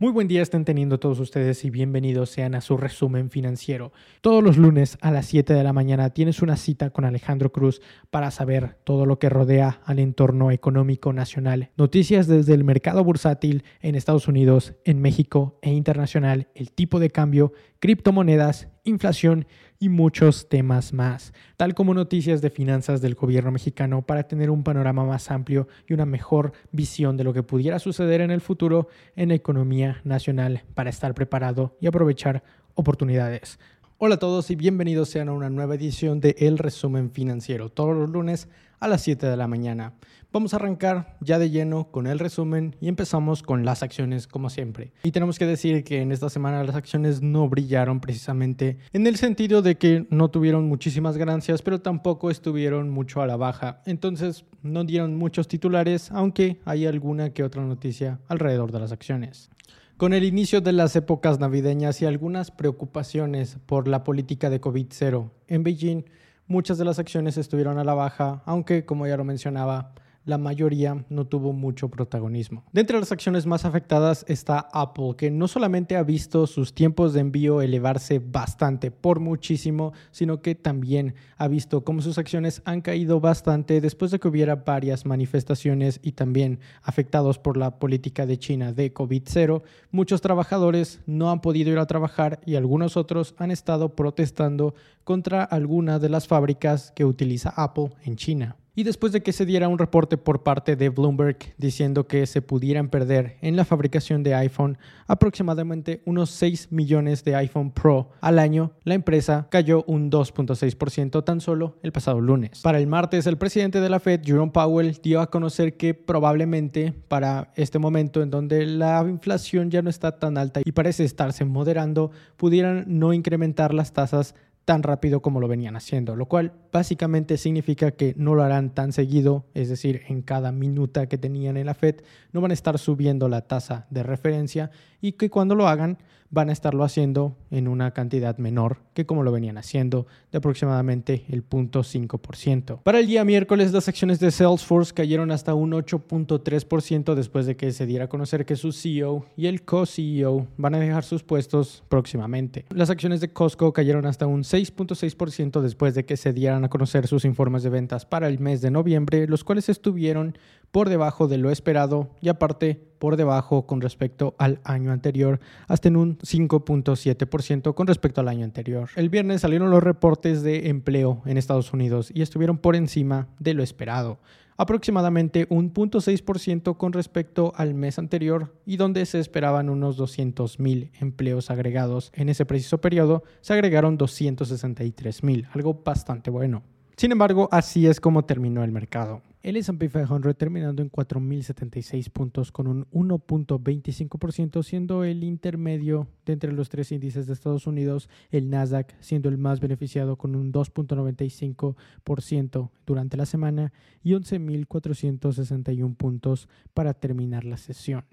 Muy buen día estén teniendo todos ustedes y bienvenidos sean a su resumen financiero. Todos los lunes a las 7 de la mañana tienes una cita con Alejandro Cruz para saber todo lo que rodea al entorno económico nacional. Noticias desde el mercado bursátil en Estados Unidos, en México e internacional, el tipo de cambio, criptomonedas, inflación y muchos temas más, tal como noticias de finanzas del gobierno mexicano para tener un panorama más amplio y una mejor visión de lo que pudiera suceder en el futuro en la economía nacional para estar preparado y aprovechar oportunidades. Hola a todos y bienvenidos sean a una nueva edición de El Resumen Financiero, todos los lunes a las 7 de la mañana. Vamos a arrancar ya de lleno con el resumen y empezamos con las acciones como siempre. Y tenemos que decir que en esta semana las acciones no brillaron precisamente en el sentido de que no tuvieron muchísimas ganancias, pero tampoco estuvieron mucho a la baja. Entonces no dieron muchos titulares, aunque hay alguna que otra noticia alrededor de las acciones. Con el inicio de las épocas navideñas y algunas preocupaciones por la política de COVID-0 en Beijing, muchas de las acciones estuvieron a la baja, aunque, como ya lo mencionaba, la mayoría no tuvo mucho protagonismo. De entre las acciones más afectadas está Apple, que no solamente ha visto sus tiempos de envío elevarse bastante, por muchísimo, sino que también ha visto cómo sus acciones han caído bastante después de que hubiera varias manifestaciones y también afectados por la política de China de COVID-0. Muchos trabajadores no han podido ir a trabajar y algunos otros han estado protestando contra alguna de las fábricas que utiliza Apple en China y después de que se diera un reporte por parte de Bloomberg diciendo que se pudieran perder en la fabricación de iPhone aproximadamente unos 6 millones de iPhone Pro al año, la empresa cayó un 2.6% tan solo el pasado lunes. Para el martes, el presidente de la Fed, Jerome Powell, dio a conocer que probablemente para este momento en donde la inflación ya no está tan alta y parece estarse moderando, pudieran no incrementar las tasas tan rápido como lo venían haciendo, lo cual básicamente significa que no lo harán tan seguido, es decir, en cada minuta que tenían en la Fed, no van a estar subiendo la tasa de referencia y que cuando lo hagan van a estarlo haciendo en una cantidad menor que como lo venían haciendo, de aproximadamente el 0.5%. Para el día miércoles, las acciones de Salesforce cayeron hasta un 8.3% después de que se diera a conocer que su CEO y el co-CEO van a dejar sus puestos próximamente. Las acciones de Costco cayeron hasta un 6.6% después de que se dieran a conocer sus informes de ventas para el mes de noviembre, los cuales estuvieron por debajo de lo esperado y aparte por debajo con respecto al año anterior, hasta en un 5.7% con respecto al año anterior. El viernes salieron los reportes de empleo en Estados Unidos y estuvieron por encima de lo esperado aproximadamente un 0.6% con respecto al mes anterior y donde se esperaban unos 200.000 empleos agregados en ese preciso periodo, se agregaron 263.000, algo bastante bueno. Sin embargo, así es como terminó el mercado. El S&P 500 terminando en 4.076 puntos con un 1.25%, siendo el intermedio de entre los tres índices de Estados Unidos, el Nasdaq siendo el más beneficiado con un 2.95% durante la semana y 11.461 puntos para terminar la sesión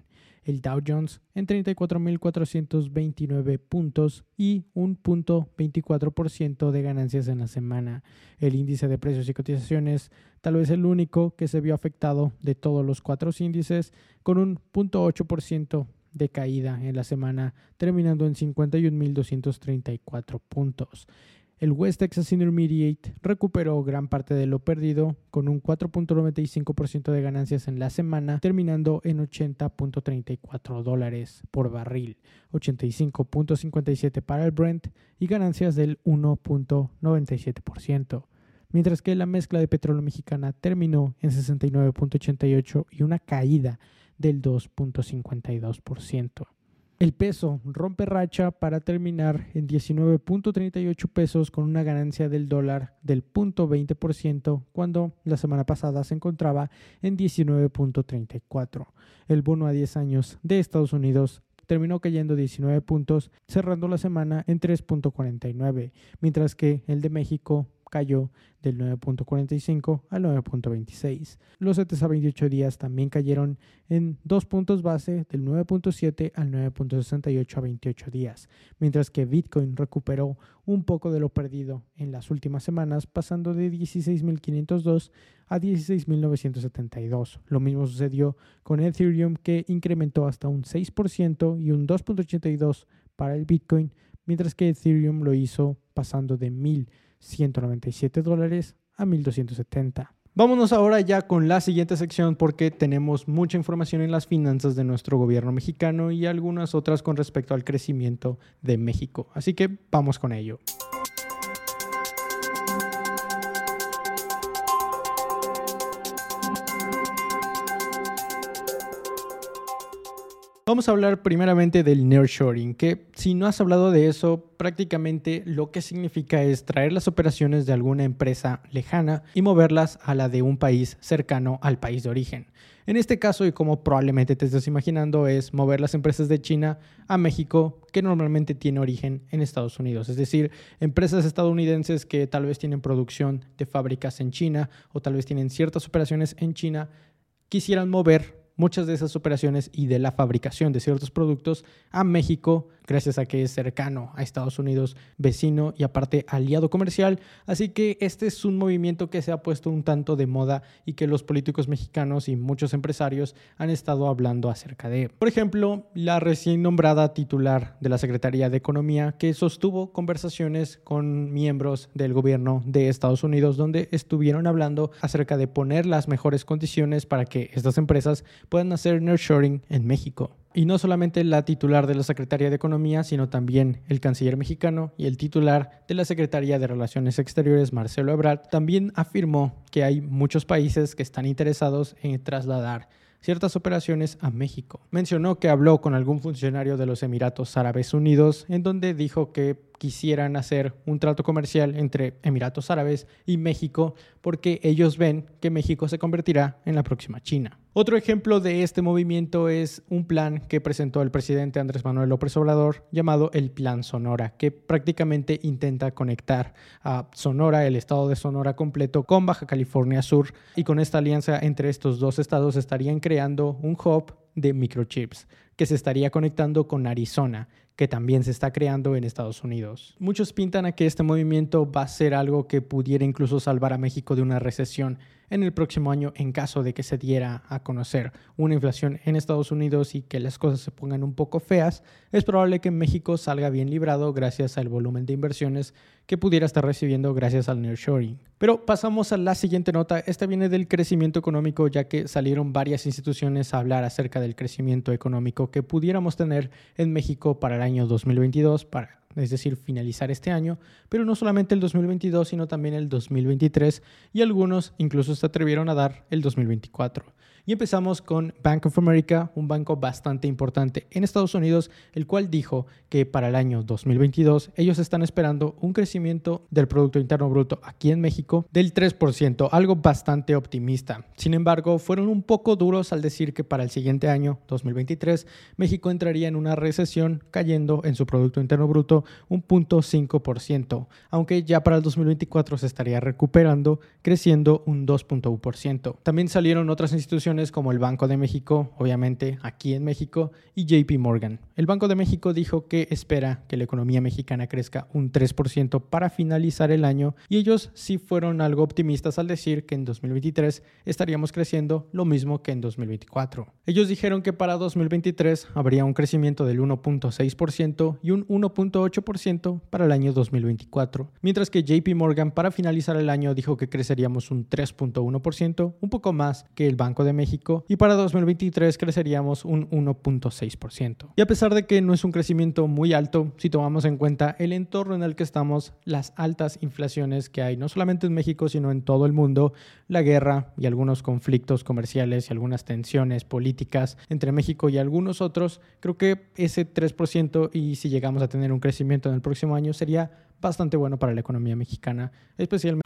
el Dow Jones en 34.429 puntos y un punto 24% de ganancias en la semana. El índice de precios y cotizaciones, tal vez el único que se vio afectado de todos los cuatro índices, con un 0.8% de caída en la semana, terminando en 51.234 puntos. El West Texas Intermediate recuperó gran parte de lo perdido con un 4.95% de ganancias en la semana, terminando en 80.34 dólares por barril, 85.57 para el Brent y ganancias del 1.97%, mientras que la mezcla de petróleo mexicana terminó en 69.88 y una caída del 2.52%. El peso rompe racha para terminar en 19.38 pesos con una ganancia del dólar del 0.20% cuando la semana pasada se encontraba en 19.34. El bono a 10 años de Estados Unidos terminó cayendo 19 puntos, cerrando la semana en 3.49, mientras que el de México cayó del 9.45 al 9.26. Los CETES a 28 días también cayeron en dos puntos base del 9.7 al 9.68 a 28 días, mientras que Bitcoin recuperó un poco de lo perdido en las últimas semanas, pasando de 16.502 a 16.972. Lo mismo sucedió con Ethereum, que incrementó hasta un 6% y un 2.82 para el Bitcoin, mientras que Ethereum lo hizo pasando de 1.000 197 dólares a 1270. Vámonos ahora ya con la siguiente sección porque tenemos mucha información en las finanzas de nuestro gobierno mexicano y algunas otras con respecto al crecimiento de México. Así que vamos con ello. Vamos a hablar primeramente del nearshoring, que si no has hablado de eso, prácticamente lo que significa es traer las operaciones de alguna empresa lejana y moverlas a la de un país cercano al país de origen. En este caso, y como probablemente te estés imaginando, es mover las empresas de China a México, que normalmente tiene origen en Estados Unidos. Es decir, empresas estadounidenses que tal vez tienen producción de fábricas en China o tal vez tienen ciertas operaciones en China, quisieran mover muchas de esas operaciones y de la fabricación de ciertos productos a México, gracias a que es cercano a Estados Unidos, vecino y aparte aliado comercial. Así que este es un movimiento que se ha puesto un tanto de moda y que los políticos mexicanos y muchos empresarios han estado hablando acerca de. Por ejemplo, la recién nombrada titular de la Secretaría de Economía que sostuvo conversaciones con miembros del gobierno de Estados Unidos donde estuvieron hablando acerca de poner las mejores condiciones para que estas empresas puedan hacer nurturing en México. Y no solamente la titular de la Secretaría de Economía, sino también el canciller mexicano y el titular de la Secretaría de Relaciones Exteriores, Marcelo Ebrard, también afirmó que hay muchos países que están interesados en trasladar ciertas operaciones a México. Mencionó que habló con algún funcionario de los Emiratos Árabes Unidos en donde dijo que quisieran hacer un trato comercial entre Emiratos Árabes y México porque ellos ven que México se convertirá en la próxima China. Otro ejemplo de este movimiento es un plan que presentó el presidente Andrés Manuel López Obrador llamado el Plan Sonora, que prácticamente intenta conectar a Sonora, el estado de Sonora completo, con Baja California Sur y con esta alianza entre estos dos estados estarían creando un hub de microchips que se estaría conectando con Arizona, que también se está creando en Estados Unidos. Muchos pintan a que este movimiento va a ser algo que pudiera incluso salvar a México de una recesión en el próximo año en caso de que se diera a conocer una inflación en Estados Unidos y que las cosas se pongan un poco feas, es probable que México salga bien librado gracias al volumen de inversiones que pudiera estar recibiendo gracias al nearshoring. Pero pasamos a la siguiente nota. Esta viene del crecimiento económico ya que salieron varias instituciones a hablar acerca del crecimiento económico que pudiéramos tener en México para el año 2022 para es decir, finalizar este año, pero no solamente el 2022, sino también el 2023 y algunos incluso se atrevieron a dar el 2024. Y empezamos con Bank of America, un banco bastante importante en Estados Unidos, el cual dijo que para el año 2022 ellos están esperando un crecimiento del Producto Interno Bruto aquí en México del 3%, algo bastante optimista. Sin embargo, fueron un poco duros al decir que para el siguiente año, 2023, México entraría en una recesión cayendo en su Producto Interno Bruto un 0.5%, aunque ya para el 2024 se estaría recuperando, creciendo un 2.1%. También salieron otras instituciones como el Banco de México, obviamente aquí en México, y JP Morgan. El Banco de México dijo que espera que la economía mexicana crezca un 3% para finalizar el año y ellos sí fueron algo optimistas al decir que en 2023 estaríamos creciendo lo mismo que en 2024. Ellos dijeron que para 2023 habría un crecimiento del 1.6% y un 1.8% 8% para el año 2024, mientras que JP Morgan para finalizar el año dijo que creceríamos un 3.1%, un poco más que el Banco de México, y para 2023 creceríamos un 1.6%. Y a pesar de que no es un crecimiento muy alto, si tomamos en cuenta el entorno en el que estamos, las altas inflaciones que hay no solamente en México, sino en todo el mundo, la guerra y algunos conflictos comerciales y algunas tensiones políticas entre México y algunos otros, creo que ese 3% y si llegamos a tener un crecimiento en el próximo año sería bastante bueno para la economía mexicana, especialmente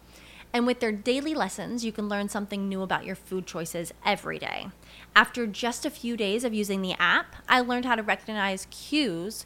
And with their daily lessons, you can learn something new about your food choices every day. After just a few days of using the app, I learned how to recognize cues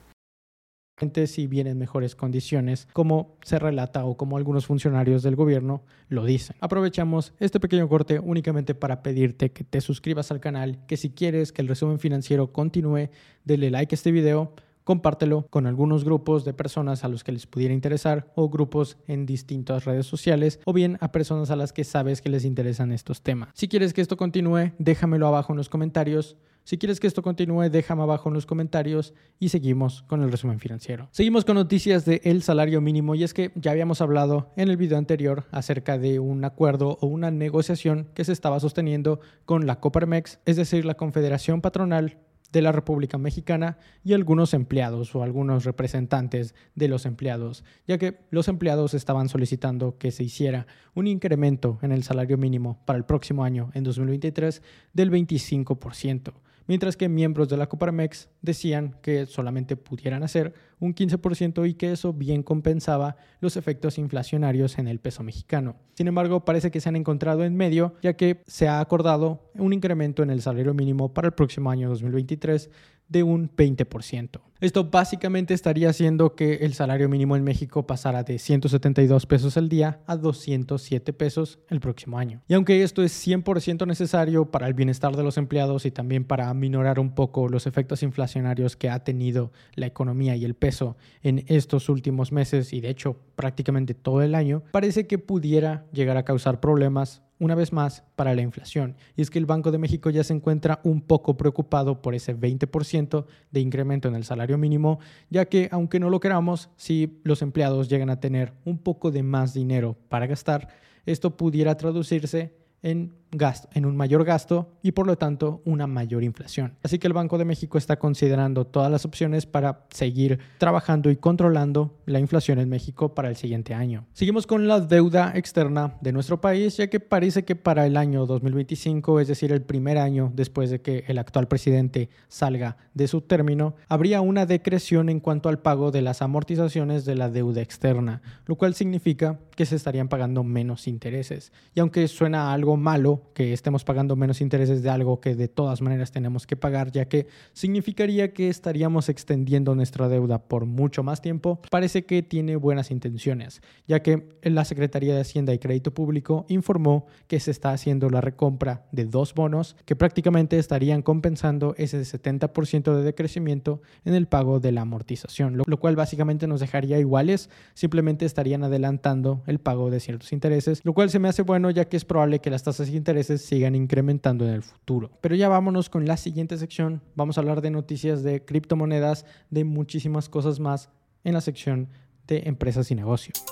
Si vienen mejores condiciones, como se relata o como algunos funcionarios del gobierno lo dicen. Aprovechamos este pequeño corte únicamente para pedirte que te suscribas al canal, que si quieres que el resumen financiero continúe, dele like a este video compártelo con algunos grupos de personas a los que les pudiera interesar o grupos en distintas redes sociales o bien a personas a las que sabes que les interesan estos temas. Si quieres que esto continúe, déjamelo abajo en los comentarios. Si quieres que esto continúe, déjame abajo en los comentarios y seguimos con el resumen financiero. Seguimos con noticias del el salario mínimo y es que ya habíamos hablado en el video anterior acerca de un acuerdo o una negociación que se estaba sosteniendo con la Coparmex, es decir, la Confederación Patronal de la República Mexicana y algunos empleados o algunos representantes de los empleados, ya que los empleados estaban solicitando que se hiciera un incremento en el salario mínimo para el próximo año, en 2023, del 25% mientras que miembros de la Coparmex decían que solamente pudieran hacer un 15% y que eso bien compensaba los efectos inflacionarios en el peso mexicano. Sin embargo, parece que se han encontrado en medio, ya que se ha acordado un incremento en el salario mínimo para el próximo año 2023 de un 20%. Esto básicamente estaría haciendo que el salario mínimo en México pasara de 172 pesos al día a 207 pesos el próximo año. Y aunque esto es 100% necesario para el bienestar de los empleados y también para aminorar un poco los efectos inflacionarios que ha tenido la economía y el peso en estos últimos meses y de hecho prácticamente todo el año, parece que pudiera llegar a causar problemas una vez más para la inflación. Y es que el Banco de México ya se encuentra un poco preocupado por ese 20% de incremento en el salario mínimo, ya que aunque no lo queramos, si los empleados llegan a tener un poco de más dinero para gastar, esto pudiera traducirse en gasto, en un mayor gasto y por lo tanto una mayor inflación. Así que el Banco de México está considerando todas las opciones para seguir trabajando y controlando la inflación en México para el siguiente año. Seguimos con la deuda externa de nuestro país, ya que parece que para el año 2025, es decir, el primer año después de que el actual presidente salga de su término, habría una decreción en cuanto al pago de las amortizaciones de la deuda externa, lo cual significa que se estarían pagando menos intereses. Y aunque suena algo malo, que estemos pagando menos intereses de algo que de todas maneras tenemos que pagar, ya que significaría que estaríamos extendiendo nuestra deuda por mucho más tiempo, parece que tiene buenas intenciones, ya que la Secretaría de Hacienda y Crédito Público informó que se está haciendo la recompra de dos bonos que prácticamente estarían compensando ese 70% de decrecimiento en el pago de la amortización, lo, cual básicamente nos dejaría iguales, simplemente estarían adelantando el pago de ciertos intereses, lo cual se me hace bueno ya que es probable que las tasas de intereses sigan incrementando en el futuro. Pero ya vámonos con la siguiente sección. Vamos a hablar de noticias de criptomonedas, de muchísimas cosas más en la sección de empresas y negocios.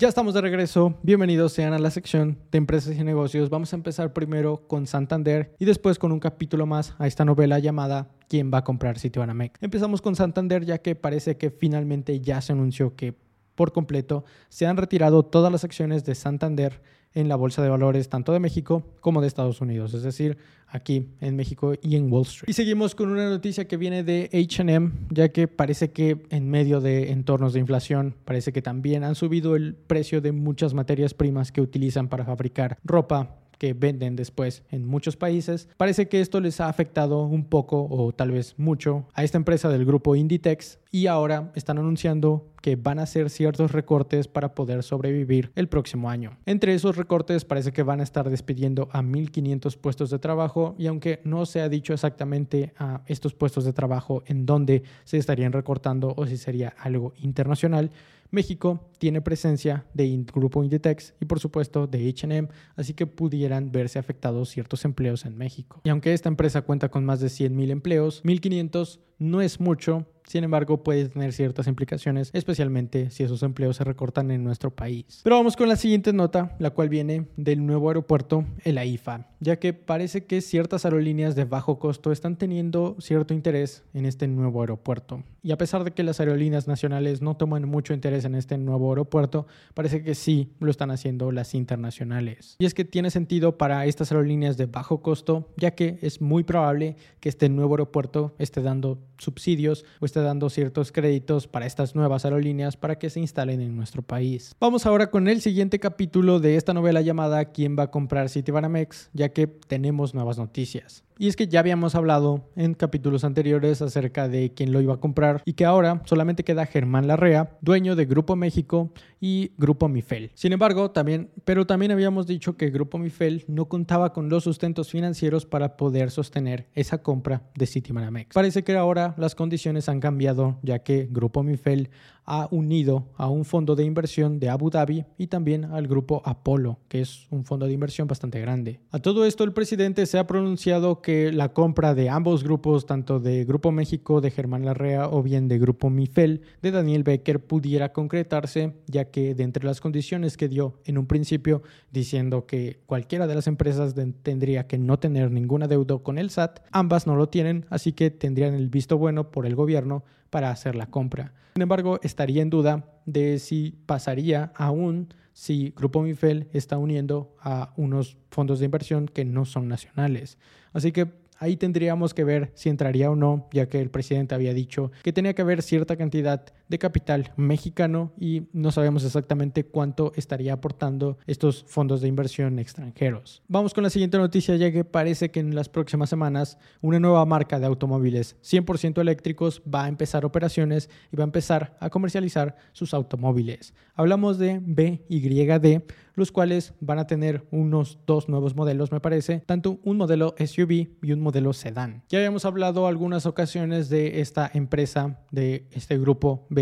Ya estamos de regreso. Bienvenidos sean a la sección de empresas y negocios. Vamos a empezar primero con Santander y después con un capítulo más a esta novela llamada ¿Quién va a comprar Citibanamex? Empezamos con Santander ya que parece que finalmente ya se anunció que por completo se han retirado todas las acciones de Santander en la bolsa de valores tanto de México como de Estados Unidos, es decir, aquí en México y en Wall Street. Y seguimos con una noticia que viene de HM, ya que parece que en medio de entornos de inflación, parece que también han subido el precio de muchas materias primas que utilizan para fabricar ropa, que venden después en muchos países. Parece que esto les ha afectado un poco o tal vez mucho a esta empresa del grupo Inditex y ahora están anunciando que van a hacer ciertos recortes para poder sobrevivir el próximo año. Entre esos recortes parece que van a estar despidiendo a 1.500 puestos de trabajo y aunque no se ha dicho exactamente a estos puestos de trabajo en dónde se estarían recortando o si sería algo internacional, México tiene presencia de Grupo Inditex y por supuesto de H&M, así que pudieran verse afectados ciertos empleos en México. Y aunque esta empresa cuenta con más de 100.000 empleos, 1.500 no es mucho, sin embargo puede tener ciertas implicaciones, especialmente si esos empleos se recortan en nuestro país. Pero vamos con la siguiente nota, la cual viene del nuevo aeropuerto, el AIFA, ya que parece que ciertas aerolíneas de bajo costo están teniendo cierto interés en este nuevo aeropuerto. Y a pesar de que las aerolíneas nacionales no toman mucho interés en este nuevo aeropuerto, parece que sí lo están haciendo las internacionales. Y es que tiene sentido para estas aerolíneas de bajo costo, ya que es muy probable que este nuevo aeropuerto esté dando subsidios o esté dando ciertos créditos para estas nuevas aerolíneas para que se instalen en nuestro país. Vamos ahora con el siguiente capítulo de esta novela llamada ¿Quién va a comprar Citibanamex? ya que tenemos nuevas noticias. Y es que ya habíamos hablado en capítulos anteriores acerca de quién lo iba a comprar y que ahora solamente queda Germán Larrea, dueño de Grupo México y Grupo Mifel. Sin embargo, también, pero también habíamos dicho que Grupo Mifel no contaba con los sustentos financieros para poder sostener esa compra de Citibanamex. Parece que ahora las condiciones han cambiado ya que Grupo Mifel ha unido a un fondo de inversión de Abu Dhabi y también al grupo Apolo, que es un fondo de inversión bastante grande. A todo esto el presidente se ha pronunciado que la compra de ambos grupos, tanto de Grupo México de Germán Larrea o bien de Grupo Mifel de Daniel Becker, pudiera concretarse, ya que de entre las condiciones que dio en un principio, diciendo que cualquiera de las empresas tendría que no tener ningún adeudo con el SAT, ambas no lo tienen, así que tendrían el visto bueno por el gobierno para hacer la compra. Sin embargo, estaría en duda de si pasaría aún si Grupo Mifel está uniendo a unos fondos de inversión que no son nacionales. Así que Ahí tendríamos que ver si entraría o no, ya que el presidente había dicho que tenía que haber cierta cantidad de capital mexicano y no sabemos exactamente cuánto estaría aportando estos fondos de inversión extranjeros. Vamos con la siguiente noticia, ya que parece que en las próximas semanas una nueva marca de automóviles 100% eléctricos va a empezar operaciones y va a empezar a comercializar sus automóviles. Hablamos de BYD, los cuales van a tener unos dos nuevos modelos, me parece, tanto un modelo SUV y un modelo sedán. Ya habíamos hablado algunas ocasiones de esta empresa, de este grupo BYD,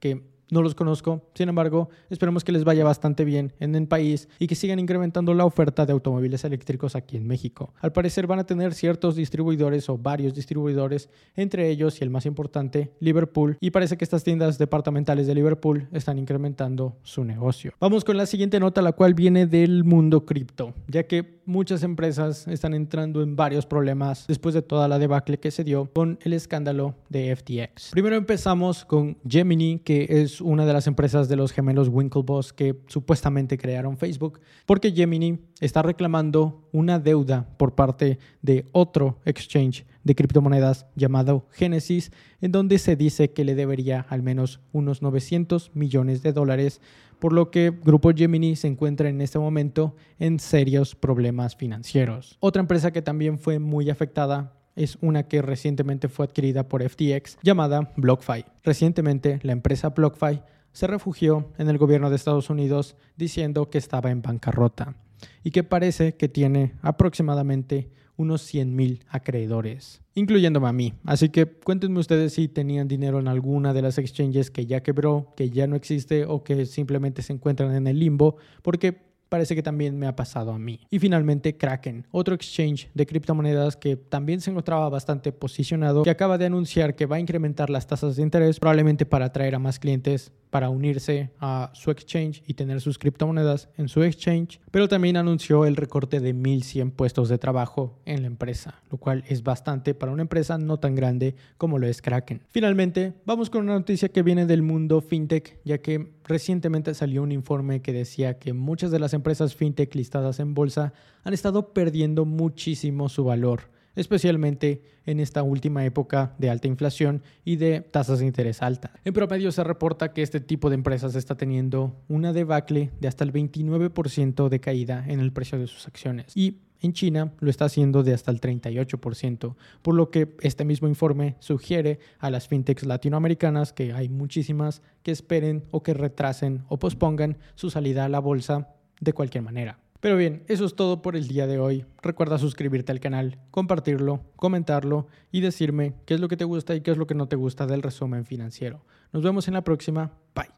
que no los conozco, sin embargo, esperemos que les vaya bastante bien en el país y que sigan incrementando la oferta de automóviles eléctricos aquí en México. Al parecer van a tener ciertos distribuidores o varios distribuidores, entre ellos y el más importante, Liverpool, y parece que estas tiendas departamentales de Liverpool están incrementando su negocio. Vamos con la siguiente nota, la cual viene del mundo cripto, ya que muchas empresas están entrando en varios problemas después de toda la debacle que se dio con el escándalo de FTX. Primero empezamos con Gemini, que es una de las empresas de los gemelos Winklevoss que supuestamente crearon Facebook, porque Gemini está reclamando una deuda por parte de otro exchange de criptomonedas llamado Genesis, en donde se dice que le debería al menos unos 900 millones de dólares, por lo que Grupo Gemini se encuentra en este momento en serios problemas financieros. Otra empresa que también fue muy afectada es una que recientemente fue adquirida por FTX llamada BlockFi. Recientemente la empresa BlockFi se refugió en el gobierno de Estados Unidos diciendo que estaba en bancarrota y que parece que tiene aproximadamente unos 100 mil acreedores, incluyéndome a mí. Así que cuéntenme ustedes si tenían dinero en alguna de las exchanges que ya quebró, que ya no existe o que simplemente se encuentran en el limbo, porque parece que también me ha pasado a mí. Y finalmente Kraken, otro exchange de criptomonedas que también se encontraba bastante posicionado, que acaba de anunciar que va a incrementar las tasas de interés probablemente para atraer a más clientes para unirse a su exchange y tener sus criptomonedas en su exchange, pero también anunció el recorte de 1.100 puestos de trabajo en la empresa, lo cual es bastante para una empresa no tan grande como lo es Kraken. Finalmente, vamos con una noticia que viene del mundo fintech, ya que recientemente salió un informe que decía que muchas de las empresas fintech listadas en bolsa han estado perdiendo muchísimo su valor, especialmente en esta última época de alta inflación y de tasas de interés alta. En promedio se reporta que este tipo de empresas está teniendo una debacle de hasta el 29% de caída en el precio de sus acciones. Y en China lo está haciendo de hasta el 38%, por lo que este mismo informe sugiere a las fintechs latinoamericanas que hay muchísimas que esperen o que retrasen o pospongan su salida a la bolsa de cualquier manera. Pero bien, eso es todo por el día de hoy. Recuerda suscribirte al canal, compartirlo, comentarlo y decirme qué es lo que te gusta y qué es lo que no te gusta del resumen financiero. Nos vemos en la próxima. Bye.